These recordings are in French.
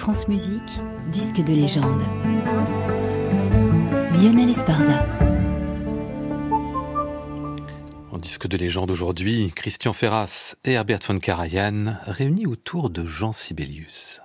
France Musique, disque de légende. Lionel Esparza. En disque de légende aujourd'hui, Christian Ferras et Herbert von Karajan réunis autour de Jean Sibelius.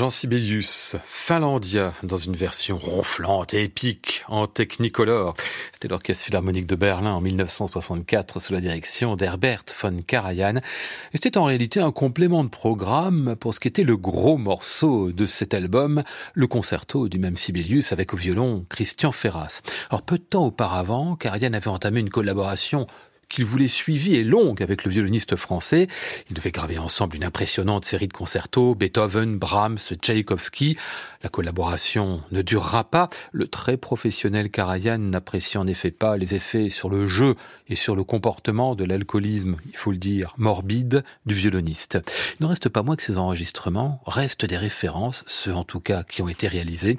Jean Sibelius, Finlandia, dans une version ronflante et épique en technicolor. C'était l'Orchestre Philharmonique de Berlin en 1964 sous la direction d'Herbert von Karajan. Et c'était en réalité un complément de programme pour ce qui était le gros morceau de cet album, le concerto du même Sibelius avec au violon Christian Ferras. Alors peu de temps auparavant, Karajan avait entamé une collaboration qu'il voulait suivie et longue avec le violoniste français. Ils devaient graver ensemble une impressionnante série de concertos, Beethoven, Brahms, Tchaïkovski. La collaboration ne durera pas. Le très professionnel Karajan n'apprécie en effet pas les effets sur le jeu et sur le comportement de l'alcoolisme, il faut le dire, morbide du violoniste. Il ne reste pas moins que ces enregistrements restent des références, ceux en tout cas qui ont été réalisés.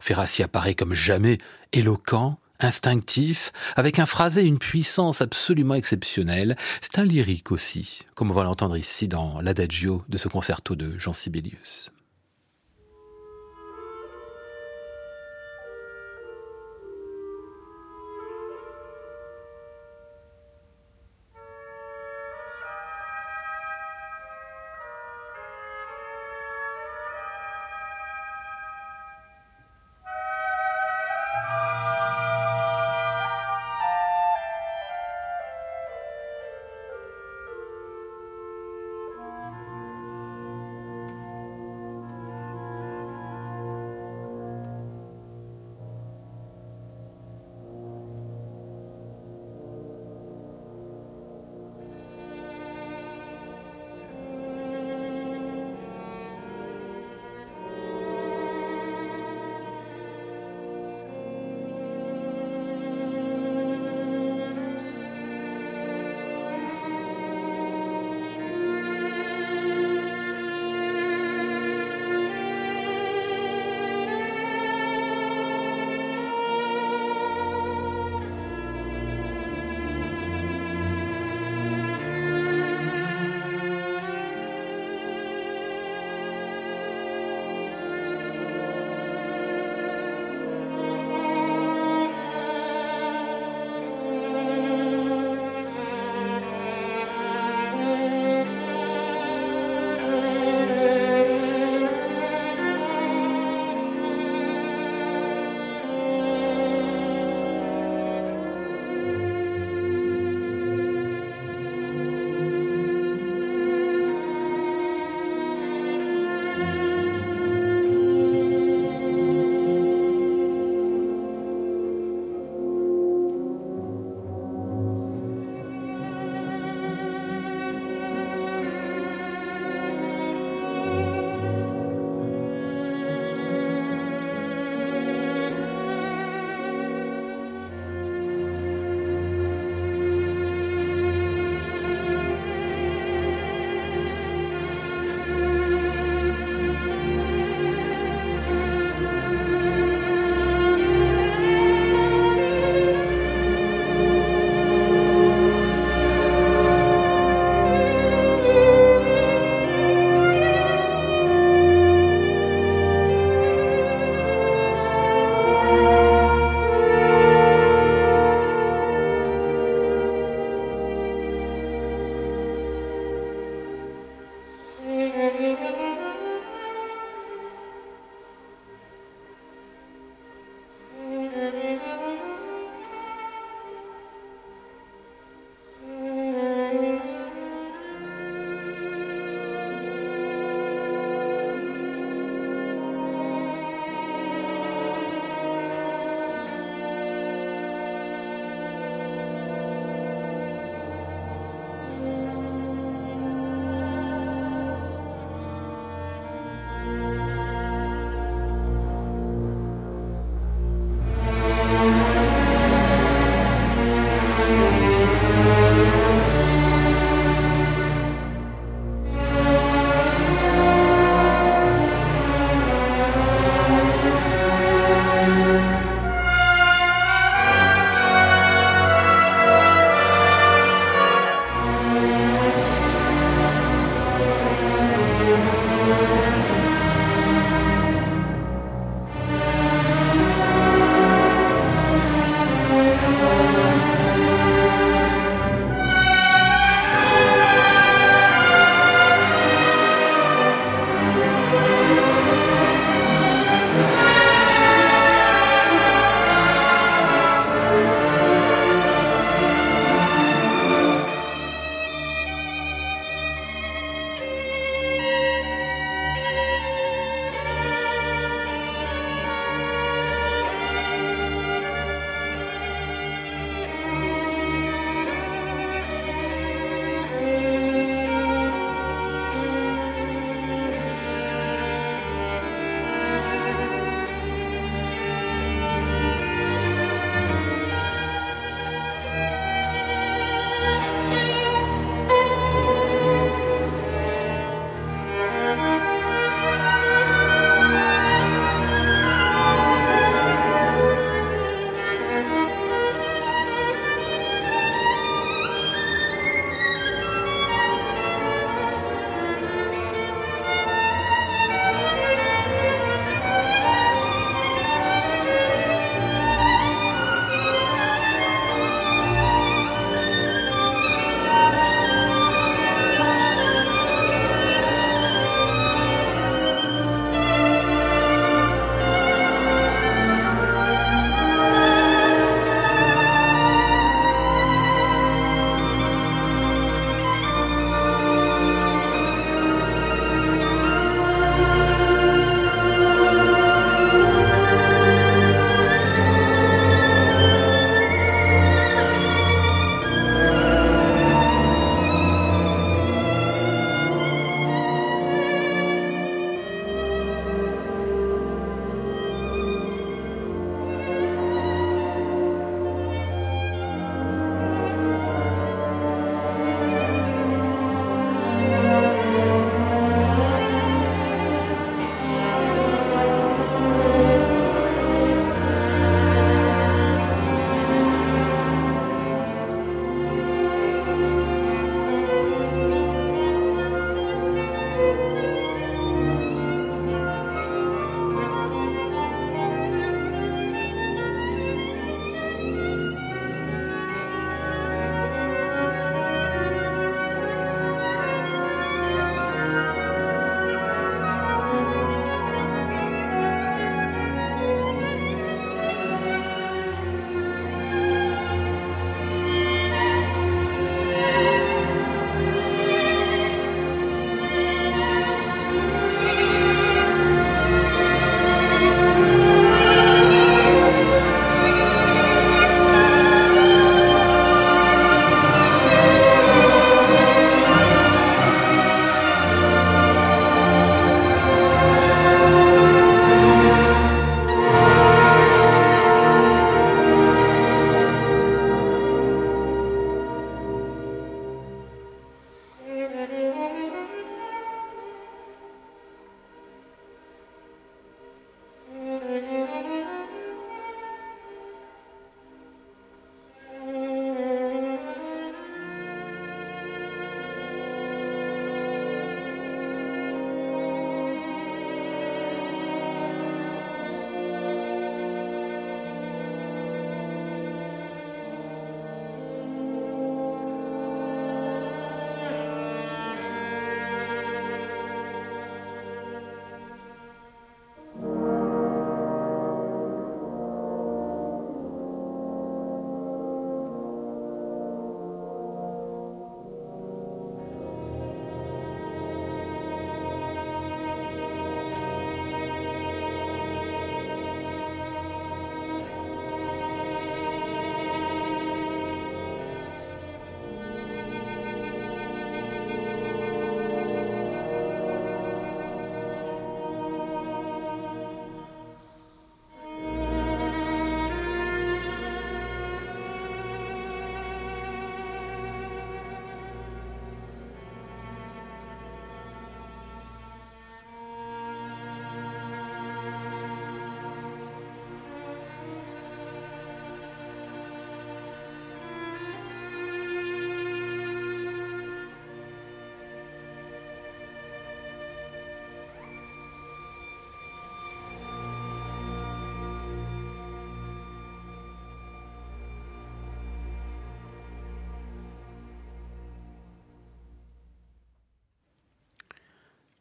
Ferrassi apparaît comme jamais éloquent, instinctif, avec un phrasé une puissance absolument exceptionnelle. C'est un lyrique aussi, comme on va l'entendre ici dans l'adagio de ce concerto de Jean Sibelius.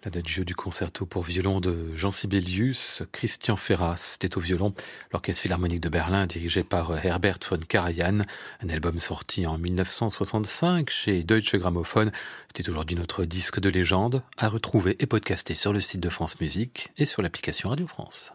L'adagio du concerto pour violon de Jean Sibelius, Christian Ferras était au violon, l'Orchestre Philharmonique de Berlin dirigé par Herbert von Karajan, un album sorti en 1965 chez Deutsche Grammophon. C'était aujourd'hui notre disque de légende à retrouver et podcaster sur le site de France Musique et sur l'application Radio France.